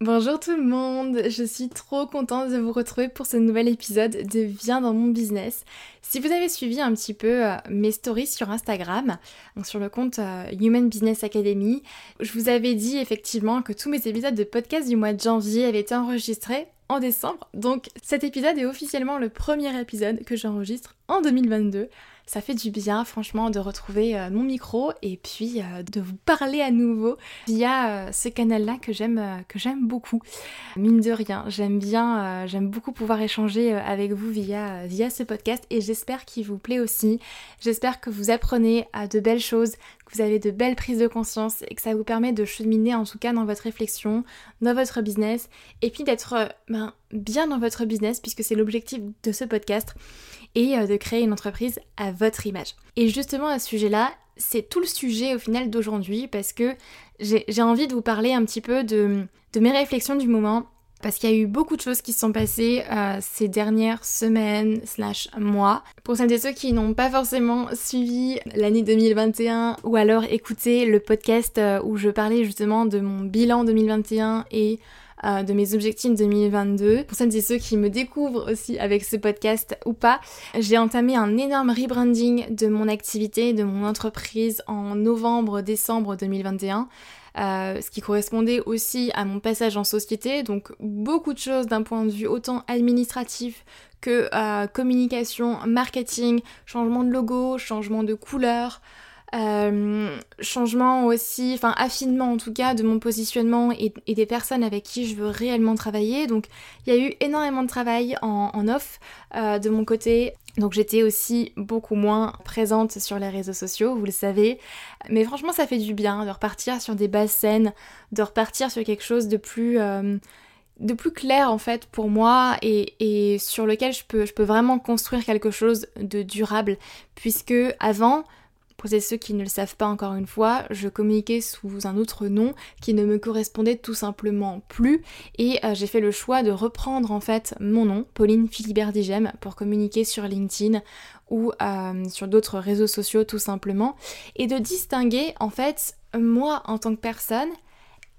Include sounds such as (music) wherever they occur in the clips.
Bonjour tout le monde, je suis trop contente de vous retrouver pour ce nouvel épisode de Viens dans mon business. Si vous avez suivi un petit peu euh, mes stories sur Instagram, sur le compte euh, Human Business Academy, je vous avais dit effectivement que tous mes épisodes de podcast du mois de janvier avaient été enregistrés en décembre. Donc cet épisode est officiellement le premier épisode que j'enregistre en 2022 ça fait du bien franchement de retrouver euh, mon micro et puis euh, de vous parler à nouveau via euh, ce canal-là que j'aime que j'aime beaucoup. Mine de rien, j'aime bien, j'aime beaucoup pouvoir échanger avec vous via, via ce podcast et j'espère qu'il vous plaît aussi. J'espère que vous apprenez à de belles choses, que vous avez de belles prises de conscience et que ça vous permet de cheminer en tout cas dans votre réflexion, dans votre business et puis d'être ben, bien dans votre business puisque c'est l'objectif de ce podcast et euh, de créer une entreprise à votre image. Et justement à ce sujet-là, c'est tout le sujet au final d'aujourd'hui parce que j'ai envie de vous parler un petit peu de, mes réflexions du moment parce qu'il y a eu beaucoup de choses qui se sont passées euh, ces dernières semaines slash mois. Pour celles et ceux qui n'ont pas forcément suivi l'année 2021 ou alors écouté le podcast euh, où je parlais justement de mon bilan 2021 et euh, de mes objectifs 2022. Pour celles et ceux qui me découvrent aussi avec ce podcast ou pas, j'ai entamé un énorme rebranding de mon activité, de mon entreprise en novembre-décembre 2021. Euh, ce qui correspondait aussi à mon passage en société, donc beaucoup de choses d'un point de vue autant administratif que euh, communication, marketing, changement de logo, changement de couleur, euh, changement aussi, enfin affinement en tout cas de mon positionnement et, des personnes avec qui je veux réellement travailler. Donc il y a eu énormément de travail en, off euh, de mon côté. Donc j'étais aussi beaucoup moins présente sur les réseaux sociaux, vous le savez. Mais franchement ça fait du bien de repartir sur des bases saines, de repartir sur quelque chose de plus... Euh, de plus clair en fait pour moi et, et sur lequel je peux, je peux vraiment construire quelque chose de durable puisque avant pour ceux qui ne le savent pas encore une fois, je communiquais sous un autre nom qui ne me correspondait tout simplement plus et euh, j'ai fait le choix de reprendre en fait mon nom, Pauline Philibert Digem, pour communiquer sur LinkedIn ou euh, sur d'autres réseaux sociaux tout simplement et de distinguer en fait moi en tant que personne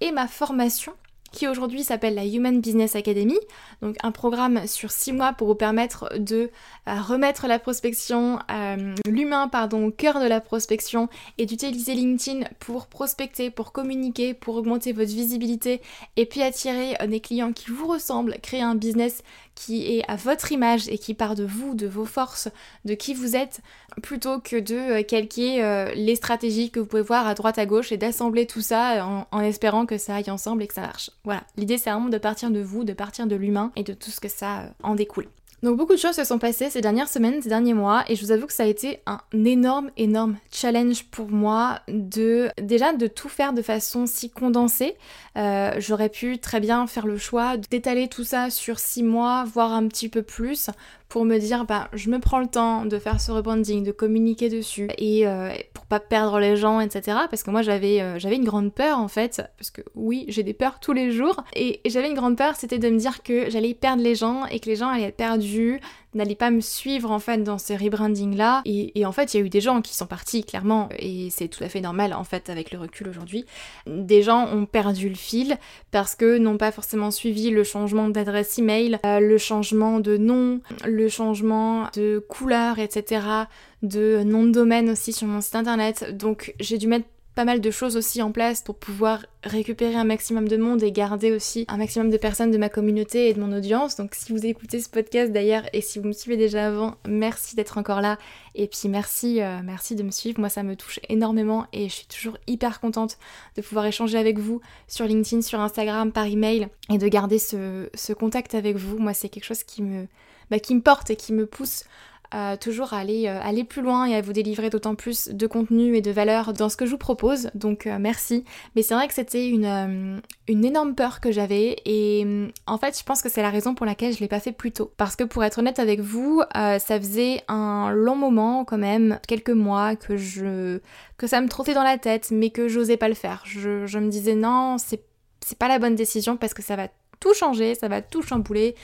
et ma formation qui aujourd'hui s'appelle la Human Business Academy, donc un programme sur 6 mois pour vous permettre de euh, remettre la prospection, euh, l'humain pardon, au cœur de la prospection et d'utiliser LinkedIn pour prospecter, pour communiquer, pour augmenter votre visibilité et puis attirer euh, des clients qui vous ressemblent, créer un business qui est à votre image et qui part de vous, de vos forces, de qui vous êtes, plutôt que de calquer les stratégies que vous pouvez voir à droite à gauche et d'assembler tout ça en, en espérant que ça aille ensemble et que ça marche. Voilà, l'idée c'est vraiment de partir de vous, de partir de l'humain et de tout ce que ça euh, en découle. Donc beaucoup de choses se sont passées ces dernières semaines, ces derniers mois, et je vous avoue que ça a été un énorme, énorme challenge pour moi de déjà de tout faire de façon si condensée. Euh, j'aurais pu très bien faire le choix d'étaler tout ça sur six mois, voire un petit peu plus, pour me dire bah je me prends le temps de faire ce rebranding, de communiquer dessus et euh, pour pas perdre les gens, etc. Parce que moi j'avais euh, j'avais une grande peur en fait, parce que oui j'ai des peurs tous les jours et, et j'avais une grande peur, c'était de me dire que j'allais perdre les gens et que les gens allaient être perdus, n'allait pas me suivre en fait dans ces rebrandings là et, en fait il y a eu des gens qui sont partis clairement. Et c'est tout à fait normal en fait avec le recul aujourd'hui. Des gens ont perdu le fil parce que n'ont pas forcément suivi le changement d'adresse email euh, le changement de nom le changement de couleur etc de nom de domaine aussi sur mon site internet. Donc j'ai dû mettre pas mal de choses aussi en place pour pouvoir récupérer un maximum de monde et garder aussi un maximum de personnes de ma communauté et de mon audience. Donc si vous écoutez ce podcast d'ailleurs et si vous me suivez déjà avant, merci d'être encore là et puis merci, euh, merci de me suivre. Moi ça me touche énormément et je suis toujours hyper contente de pouvoir échanger avec vous sur LinkedIn, sur Instagram, par email et de garder ce, contact avec vous. Moi c'est quelque chose qui me, bah, qui me porte et qui me pousse euh, toujours à aller, euh, aller plus loin et à vous délivrer d'autant plus de contenu et de valeur dans ce que je vous propose. Donc euh, merci. Mais c'est vrai que c'était une, une énorme peur que j'avais et en fait je pense que c'est la raison pour laquelle je l'ai pas fait plus tôt. Parce que pour être honnête avec vous, ça faisait un long moment quand même, quelques mois que je que ça me trottait dans la tête mais que j'osais pas le faire. Je, je me disais non, c'est c'est pas la bonne décision parce que ça va tout changer, ça va tout chambouler.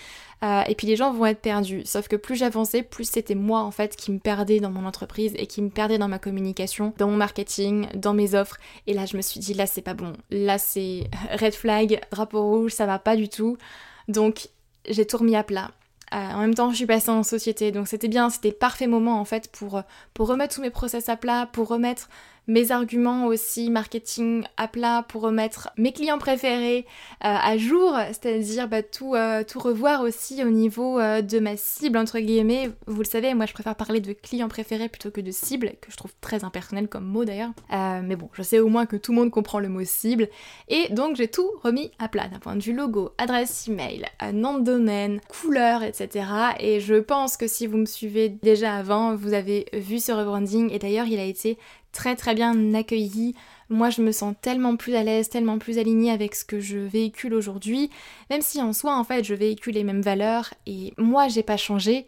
Euh, et puis les gens vont être perdus. Sauf que plus j'avançais, plus c'était moi en fait qui me perdais dans mon entreprise et qui me perdais dans ma communication, dans mon marketing, dans mes offres. Et là je me suis dit là c'est pas bon. Là c'est (laughs) red flag, drapeau rouge, ça va pas du tout. Donc j'ai tout remis à plat. Euh, en même temps, je suis passée en société, donc c'était bien, c'était parfait moment en fait pour, pour remettre tous mes process à plat, pour remettre mes arguments aussi marketing à plat pour remettre mes clients préférés euh, à jour, c'est-à-dire bah, tout, euh, tout revoir aussi au niveau euh, de ma cible entre guillemets. Vous le savez, moi je préfère parler de clients préférés plutôt que de cible, que je trouve très impersonnel comme mot d'ailleurs. mais bon, je sais au moins que tout le monde comprend le mot cible. Et donc j'ai tout remis à plat d'un point de vue logo, adresse email, nom de domaine, couleur, etc. Et je pense que si vous me suivez déjà avant, vous avez vu ce rebranding et d'ailleurs il a été très très bien accueilli. Moi je me sens tellement plus à l'aise, tellement plus alignée avec ce que je véhicule aujourd'hui, même si en soi en fait je véhicule les mêmes valeurs et moi j'ai pas changé,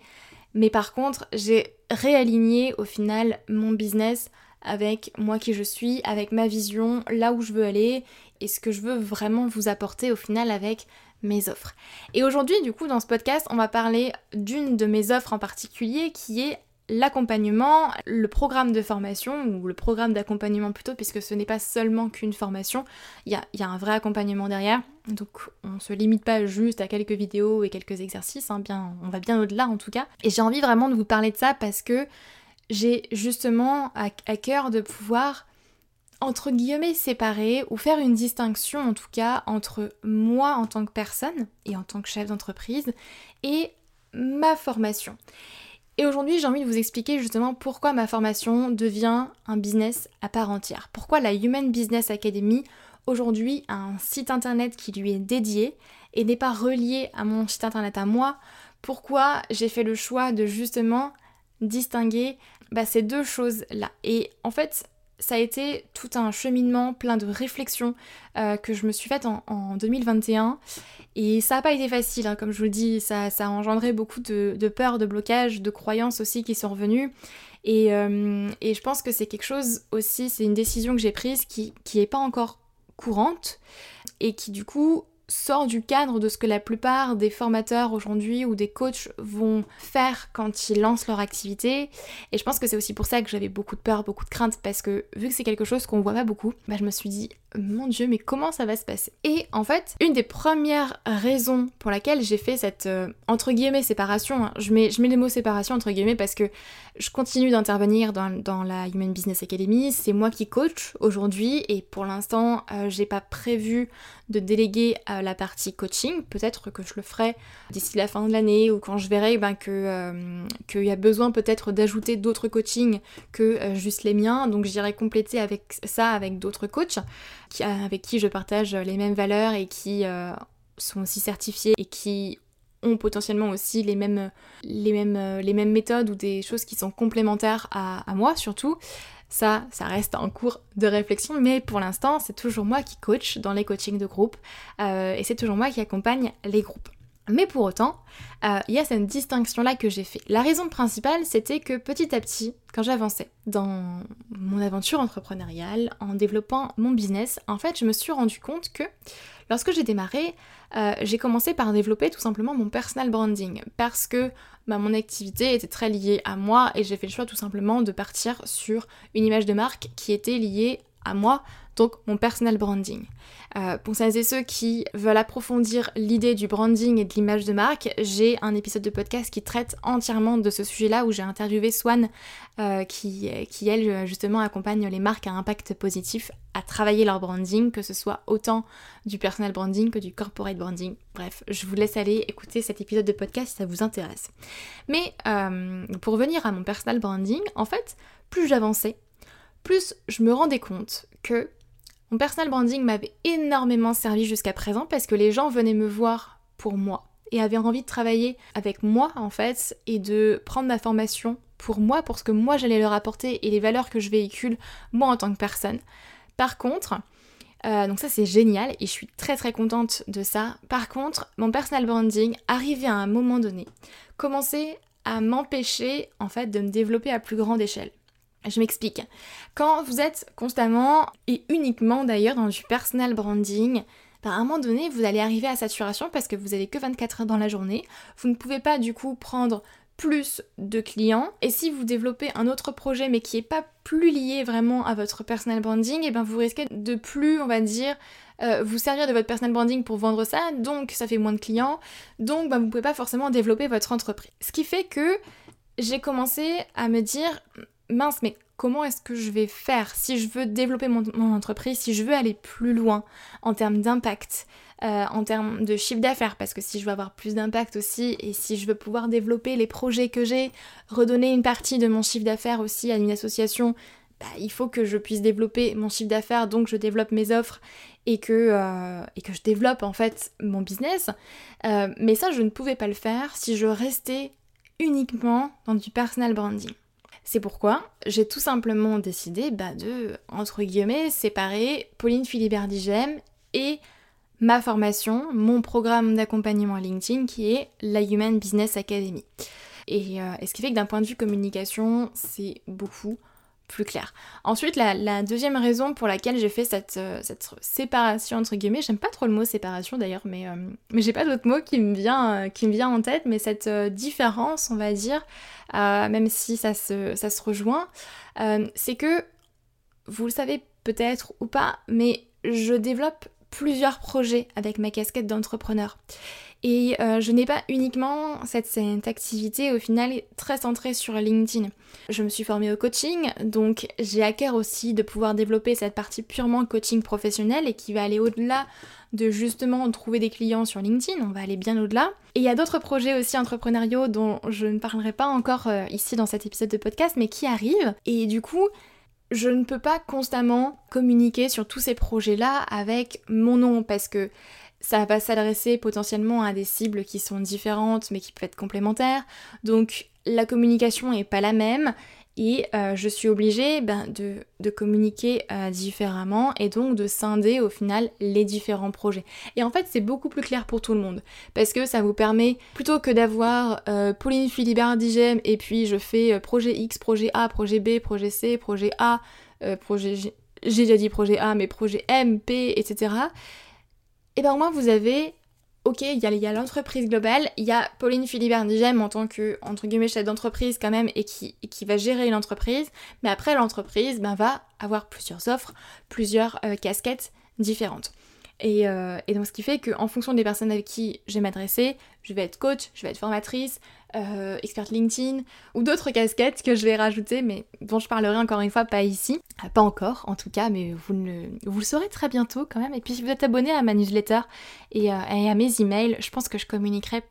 mais par contre j'ai réaligné au final mon business avec moi qui je suis, avec ma vision, là où je veux aller et ce que je veux vraiment vous apporter au final avec mes offres. Et aujourd'hui, du coup, dans ce podcast, on va parler d'une de mes offres en particulier qui est l'accompagnement, le programme de formation, ou le programme d'accompagnement plutôt, puisque ce n'est pas seulement qu'une formation, il y a, un vrai accompagnement derrière. Donc on ne se limite pas juste à quelques vidéos et quelques exercices, hein, on va bien au-delà en tout cas. Et j'ai envie vraiment de vous parler de ça parce que j'ai justement à cœur de pouvoir entre guillemets séparer ou faire une distinction en tout cas entre moi en tant que personne et en tant que chef d'entreprise et ma formation. Et aujourd'hui, j'ai envie de vous expliquer justement pourquoi ma formation devient un business à part entière. Pourquoi la Human Business Academy aujourd'hui a un site internet qui lui est dédié et n'est pas relié à mon site internet à moi. Pourquoi j'ai fait le choix de justement distinguer bah, ces deux choses-là. Et en fait, ça a été tout un cheminement plein de réflexions euh, que je me suis faite en, 2021 et ça n'a pas été facile, hein, comme je vous le dis, ça, a engendré beaucoup de, de peur, de blocage, de croyances aussi qui sont revenues. Et, euh, et je pense que c'est quelque chose aussi, c'est une décision que j'ai prise qui n'est pas encore courante et qui du coup sort du cadre de ce que la plupart des formateurs aujourd'hui ou des coachs vont faire quand ils lancent leur activité. Et je pense que c'est aussi pour ça que j'avais beaucoup de peur, beaucoup de crainte, parce que vu que c'est quelque chose qu'on voit pas beaucoup, bah je me suis dit, mon dieu, mais comment ça va se passer? Et en fait, une des premières raisons pour laquelle j'ai fait cette euh, entre guillemets séparation, hein, je, mets, les mots séparation entre guillemets parce que je continue d'intervenir dans, la Human Business Academy, c'est moi qui coach aujourd'hui et pour l'instant euh, j'ai pas prévu de déléguer euh, la partie coaching, peut-être que je le ferai d'ici la fin de l'année ou quand je verrai ben, qu'il y a besoin peut-être d'ajouter d'autres coachings que juste les miens, donc j'irai compléter avec ça avec d'autres coachs avec qui je partage les mêmes valeurs et qui euh, sont aussi certifiés et qui ont potentiellement aussi euh, les mêmes méthodes ou des choses qui sont complémentaires à, moi surtout. Ça, ça reste en cours de réflexion, mais pour l'instant, c'est toujours moi qui coach dans les coachings de groupe euh, et c'est toujours moi qui accompagne les groupes. Mais pour autant, euh, il y a cette distinction-là que j'ai fait. La raison principale, c'était que petit à petit, quand j'avançais dans mon aventure entrepreneuriale, en développant mon business, en fait, je me suis rendu compte que lorsque j'ai démarré, euh, j'ai commencé par développer tout simplement mon personal branding parce que bah, mon activité était très liée à moi et j'ai fait le choix tout simplement de partir sur une image de marque qui était liée à moi, donc mon personal branding. Euh, pour celles et ceux qui veulent approfondir l'idée du branding et de l'image de marque, j'ai un épisode de podcast qui traite entièrement de ce sujet-là où j'ai interviewé Swan euh, qui, qui, elle, justement accompagne les marques à impact positif à travailler leur branding, que ce soit autant du personal branding que du corporate branding. Bref, je vous laisse aller écouter cet épisode de podcast si ça vous intéresse. Mais euh, pour revenir à mon personal branding, en fait, plus j'avançais, plus je me rendais compte que mon personal branding m'avait énormément servi jusqu'à présent parce que les gens venaient me voir pour moi et avait envie de travailler avec moi en fait et de prendre ma formation pour moi, pour ce que moi j'allais leur apporter et les valeurs que je véhicule moi en tant que personne. Par contre, euh, donc ça c'est génial et je suis très très contente de ça. Par contre, mon personal branding, arrivé à un moment donné, commençait à m'empêcher en fait de me développer à plus grande échelle. Je m'explique. Quand vous êtes constamment et uniquement d'ailleurs dans du personal branding, bah, à un moment donné, vous allez arriver à saturation parce que vous avez que 24 heures dans la journée. Vous ne pouvez pas du coup prendre plus de clients. Et si vous développez un autre projet mais qui n'est pas plus lié vraiment à votre personal branding, et eh ben vous risquez de plus, on va dire, euh, vous servir de votre personal branding pour vendre ça, donc ça fait moins de clients, donc bah, vous ne pouvez pas forcément développer votre entreprise. Ce qui fait que j'ai commencé à me dire, mince, mais comment est-ce que je vais faire si je veux développer mon, entreprise, si je veux aller plus loin en termes d'impact, euh, en termes de chiffre d'affaires, parce que si je veux avoir plus d'impact aussi, et si je veux pouvoir développer les projets que j'ai, redonner une partie de mon chiffre d'affaires aussi à une association, bah, il faut que je puisse développer mon chiffre d'affaires, donc je développe mes offres et que, euh, et que je développe en fait mon business. Euh, mais ça, je ne pouvais pas le faire si je restais uniquement dans du personal branding. C'est pourquoi j'ai tout simplement décidé bah, de, entre guillemets, séparer Pauline Philibert-Digem et ma formation, mon programme d'accompagnement LinkedIn qui est la Human Business Academy. Euh, et ce qui fait que d'un point de vue communication, c'est beaucoup plus clair. Ensuite, la, deuxième raison pour laquelle j'ai fait cette, euh, cette, séparation entre guillemets, j'aime pas trop le mot séparation d'ailleurs, mais, euh, j'ai pas d'autre mot qui me vient, euh, en tête, mais cette différence, on va dire, même si ça se, ça se rejoint, c'est que, vous le savez peut-être ou pas, mais je développe plusieurs projets avec ma casquette d'entrepreneur. Et euh, je n'ai pas uniquement cette, activité au final très centrée sur LinkedIn. Je me suis formée au coaching, donc j'ai à cœur aussi de pouvoir développer cette partie purement coaching professionnel et qui va aller au-delà de justement trouver des clients sur LinkedIn, on va aller bien au-delà. Et il y a d'autres projets aussi entrepreneuriaux dont je ne parlerai pas encore euh, ici dans cet épisode de podcast, mais qui arrivent. Et du coup, je ne peux pas constamment communiquer sur tous ces projets-là avec mon nom parce que ça va s'adresser potentiellement à des cibles qui sont différentes mais qui peuvent être complémentaires. Donc la communication n'est pas la même et euh, je suis obligée ben, de, communiquer euh, différemment et donc de scinder au final les différents projets. Et en fait c'est beaucoup plus clair pour tout le monde parce que ça vous permet plutôt que d'avoir euh, Pauline Philibert Digem et puis je fais projet X, projet A, projet B, projet C, projet A, projet G, j'ai déjà dit projet A mais projet M, P, etc et bien au moins vous avez, ok, il y a, l'entreprise globale, il y a Pauline Philibert-Nigem en tant que, entre guillemets, chef d'entreprise quand même, et qui, qui va gérer l'entreprise, mais après l'entreprise ben, va avoir plusieurs offres, plusieurs euh, casquettes différentes. Euh, et, donc ce qui fait qu'en fonction des personnes avec qui je vais m'adresser, je vais être coach, je vais être formatrice, euh, experte LinkedIn ou d'autres casquettes que je vais rajouter, mais dont je parlerai encore une fois pas ici. Euh, pas encore en tout cas, mais vous, le saurez très bientôt quand même. Et puis si vous êtes abonné à ma newsletter et, et à mes emails, je pense que je communiquerai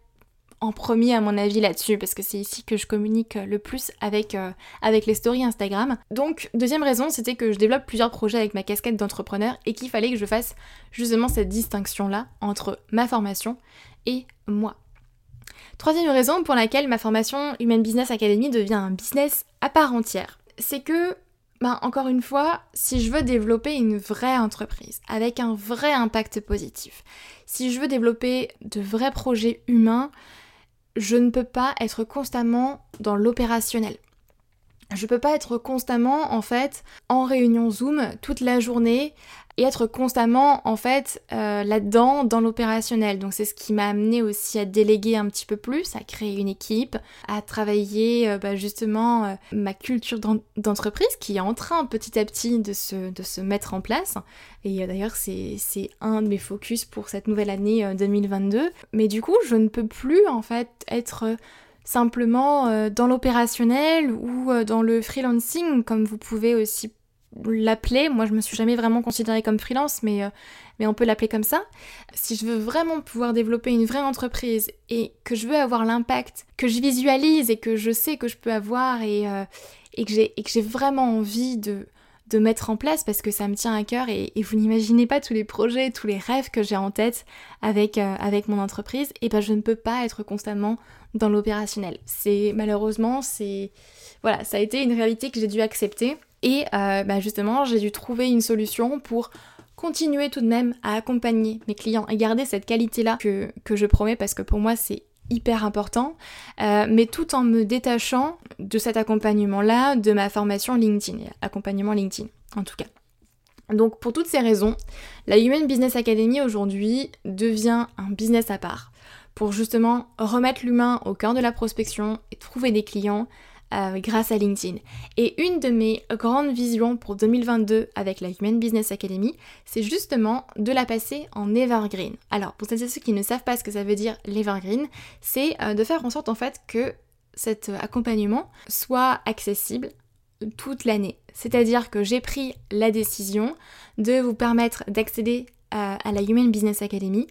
en premier à mon avis là-dessus parce que c'est ici que je communique le plus avec, euh, avec les stories Instagram. Donc deuxième raison c'était que je développe plusieurs projets avec ma casquette d'entrepreneur et qu'il fallait que je fasse justement cette distinction là entre ma formation et moi. Troisième raison pour laquelle ma formation Human Business Academy devient un business à part entière, c'est que ben, encore une fois, si je veux développer une vraie entreprise avec un vrai impact positif, si je veux développer de vrais projets humains, je ne peux pas être constamment dans l'opérationnel. Je peux pas être constamment en fait en réunion Zoom toute la journée et être constamment en fait euh, là-dedans dans l'opérationnel. Donc c'est ce qui m'a amené aussi à déléguer un petit peu plus, à créer une équipe, à travailler euh, bah, justement euh, ma culture d'entreprise qui est en train petit à petit de se, de se mettre en place. Et d'ailleurs c'est un de mes focus pour cette nouvelle année 2022. Mais du coup je ne peux plus en fait être simplement dans l'opérationnel ou dans le freelancing comme vous pouvez aussi l'appeler. Moi, je me suis jamais vraiment considérée comme freelance, mais, euh, mais on peut l'appeler comme ça. Si je veux vraiment pouvoir développer une vraie entreprise et que je veux avoir l'impact que je visualise et que je sais que je peux avoir et, euh, et que j'ai vraiment envie de, de mettre en place parce que ça me tient à cœur et, vous n'imaginez pas tous les projets, tous les rêves que j'ai en tête avec, euh, avec mon entreprise, et ben je ne peux pas être constamment dans l'opérationnel. C'est malheureusement, c'est voilà, ça a été une réalité que j'ai dû accepter et euh, bah, justement j'ai dû trouver une solution pour continuer tout de même à accompagner mes clients et garder cette qualité-là que, je promets parce que pour moi c'est hyper important, euh, mais tout en me détachant de cet accompagnement-là, de ma formation LinkedIn, accompagnement LinkedIn en tout cas. Donc pour toutes ces raisons, la Human Business Academy aujourd'hui devient un business à part pour justement remettre l'humain au cœur de la prospection et trouver des clients euh, grâce à LinkedIn. Et une de mes grandes visions pour 2022 avec la Human Business Academy, c'est justement de la passer en evergreen. Alors, pour celles et ceux qui ne savent pas ce que ça veut dire l'evergreen, c'est euh, de faire en sorte en fait que cet accompagnement soit accessible toute l'année. C'est-à-dire que j'ai pris la décision de vous permettre d'accéder à la Human Business Academy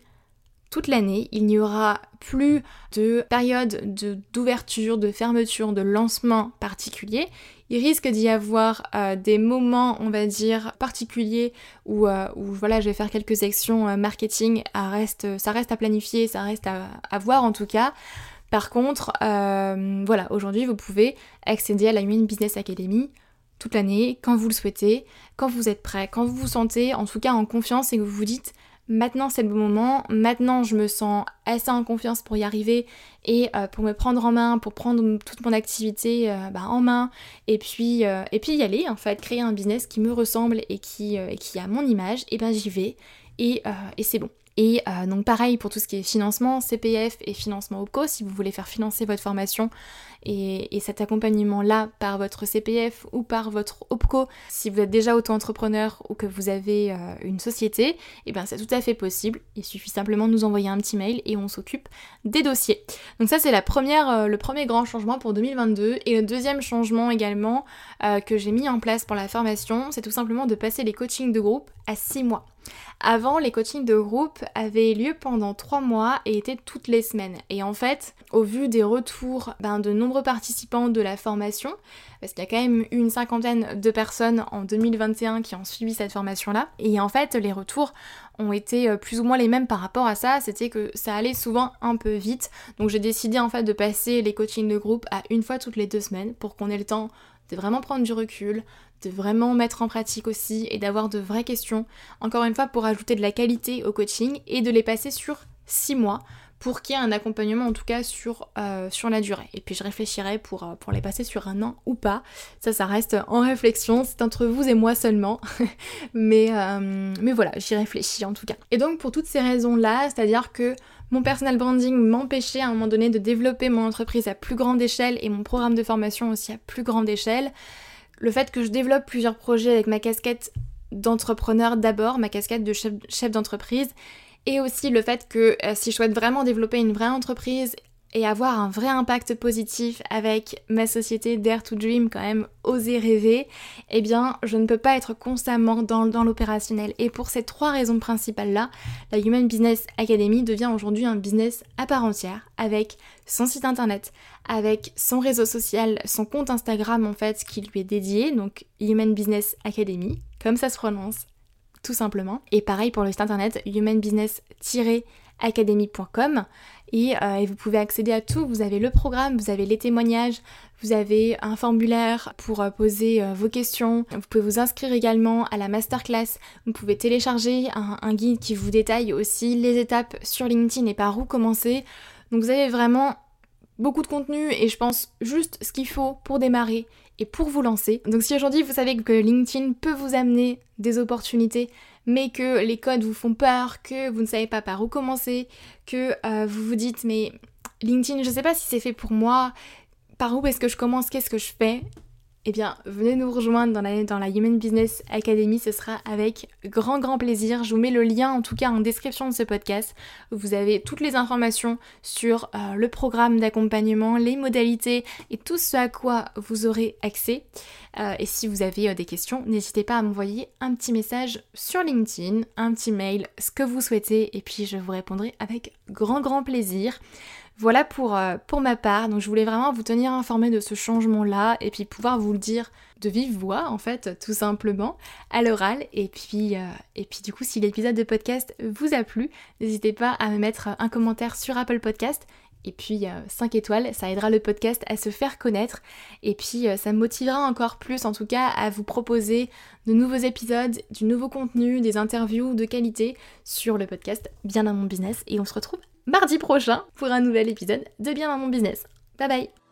toute l'année. Il n'y aura plus de période d'ouverture, de, fermeture, de lancement particulier. Il risque d'y avoir euh, des moments, on va dire, particuliers où, euh, voilà, je vais faire quelques actions euh, marketing. ça reste à planifier, ça reste à, voir en tout cas. Par contre, voilà, aujourd'hui, vous pouvez accéder à la Human Business Academy toute l'année, quand vous le souhaitez, quand vous êtes prêt, quand vous vous sentez en tout cas en confiance et que vous vous dites maintenant c'est le bon moment, maintenant je me sens assez en confiance pour y arriver et euh, pour me prendre en main, pour prendre toute mon activité euh, bah, en main et puis, euh, et puis y aller en fait, créer un business qui me ressemble et qui, qui a mon image, et ben j'y vais et c'est bon. Et donc pareil pour tout ce qui est financement, CPF et financement OPCO, si vous voulez faire financer votre formation, et, cet accompagnement-là par votre CPF ou par votre OPCO, si vous êtes déjà auto-entrepreneur ou que vous avez euh, une société, et eh bien c'est tout à fait possible. Il suffit simplement de nous envoyer un petit mail et on s'occupe des dossiers. Donc ça c'est la première, euh, le premier grand changement pour 2022. Et le deuxième changement également euh, que j'ai mis en place pour la formation, c'est tout simplement de passer les coachings de groupe à 6 mois. Avant, les coachings de groupe avaient lieu pendant 3 mois et étaient toutes les semaines. Et en fait, au vu des retours ben, de nombreux participants de la formation, parce qu'il y a quand même une cinquantaine de personnes en 2021 qui ont suivi cette formation-là, et en fait, les retours ont été euh, plus ou moins les mêmes par rapport à ça, c'était que ça allait souvent un peu vite. Donc j'ai décidé en fait de passer les coachings de groupe à une fois toutes les deux semaines pour qu'on ait le temps de vraiment prendre du recul, vraiment mettre en pratique aussi et d'avoir de vraies questions. Encore une fois, pour ajouter de la qualité au coaching et de les passer sur 6 mois pour qu'il y ait un accompagnement en tout cas sur, euh, sur la durée. Et puis je réfléchirai pour, euh, pour les passer sur un an ou pas. Ça, ça reste en réflexion, c'est entre vous et moi seulement. (laughs) mais, euh, mais voilà, j'y réfléchis en tout cas. Et donc pour toutes ces raisons-là, c'est-à-dire que mon personal branding m'empêchait à un moment donné de développer mon entreprise à plus grande échelle et mon programme de formation aussi à plus grande échelle, le fait que je développe plusieurs projets avec ma casquette d'entrepreneur d'abord, ma casquette de chef, d'entreprise, et aussi le fait que euh, si je souhaite vraiment développer une vraie entreprise et avoir un vrai impact positif avec ma société Dare to Dream, quand même oser rêver, eh bien je ne peux pas être constamment dans, dans l'opérationnel. Et pour ces trois raisons principales-là, la Human Business Academy devient aujourd'hui un business à part entière, avec son site internet, avec son réseau social, son compte Instagram en fait qui lui est dédié, donc Human Business Academy, comme ça se prononce, tout simplement. Et pareil pour le site internet humanbusiness-academy.com euh, et, vous pouvez accéder à tout. Vous avez le programme, vous avez les témoignages, vous avez un formulaire pour euh, poser euh, vos questions. Vous pouvez vous inscrire également à la masterclass. Vous pouvez télécharger un, guide qui vous détaille aussi les étapes sur LinkedIn et par où commencer. Donc vous avez vraiment beaucoup de contenu et je pense juste ce qu'il faut pour démarrer et pour vous lancer. Donc si aujourd'hui vous savez que LinkedIn peut vous amener des opportunités, mais que les codes vous font peur, que vous ne savez pas par où commencer, que euh, vous vous dites mais LinkedIn, je sais pas si c'est fait pour moi, par où est-ce que je commence, qu'est-ce que je fais eh bien, venez nous rejoindre dans la, Human Business Academy, ce sera avec grand grand plaisir. Je vous mets le lien en tout cas en description de ce podcast. Vous avez toutes les informations sur euh, le programme d'accompagnement, les modalités et tout ce à quoi vous aurez accès. Euh, et si vous avez euh, des questions, n'hésitez pas à m'envoyer un petit message sur LinkedIn, un petit mail, ce que vous souhaitez, et puis je vous répondrai avec grand grand plaisir. Voilà pour, euh, pour ma part, donc je voulais vraiment vous tenir informé de ce changement-là et puis pouvoir vous le dire de vive voix en fait, tout simplement, à l'oral. Et puis, euh, et puis du coup, si l'épisode de podcast vous a plu, n'hésitez pas à me mettre un commentaire sur Apple Podcast et puis 5 euh, étoiles, ça aidera le podcast à se faire connaître. Et puis ça me motivera encore plus en tout cas à vous proposer de nouveaux épisodes, du nouveau contenu, des interviews de qualité sur le podcast Bien dans mon business. Et on se retrouve mardi prochain pour un nouvel épisode de Bien dans mon business. Bye bye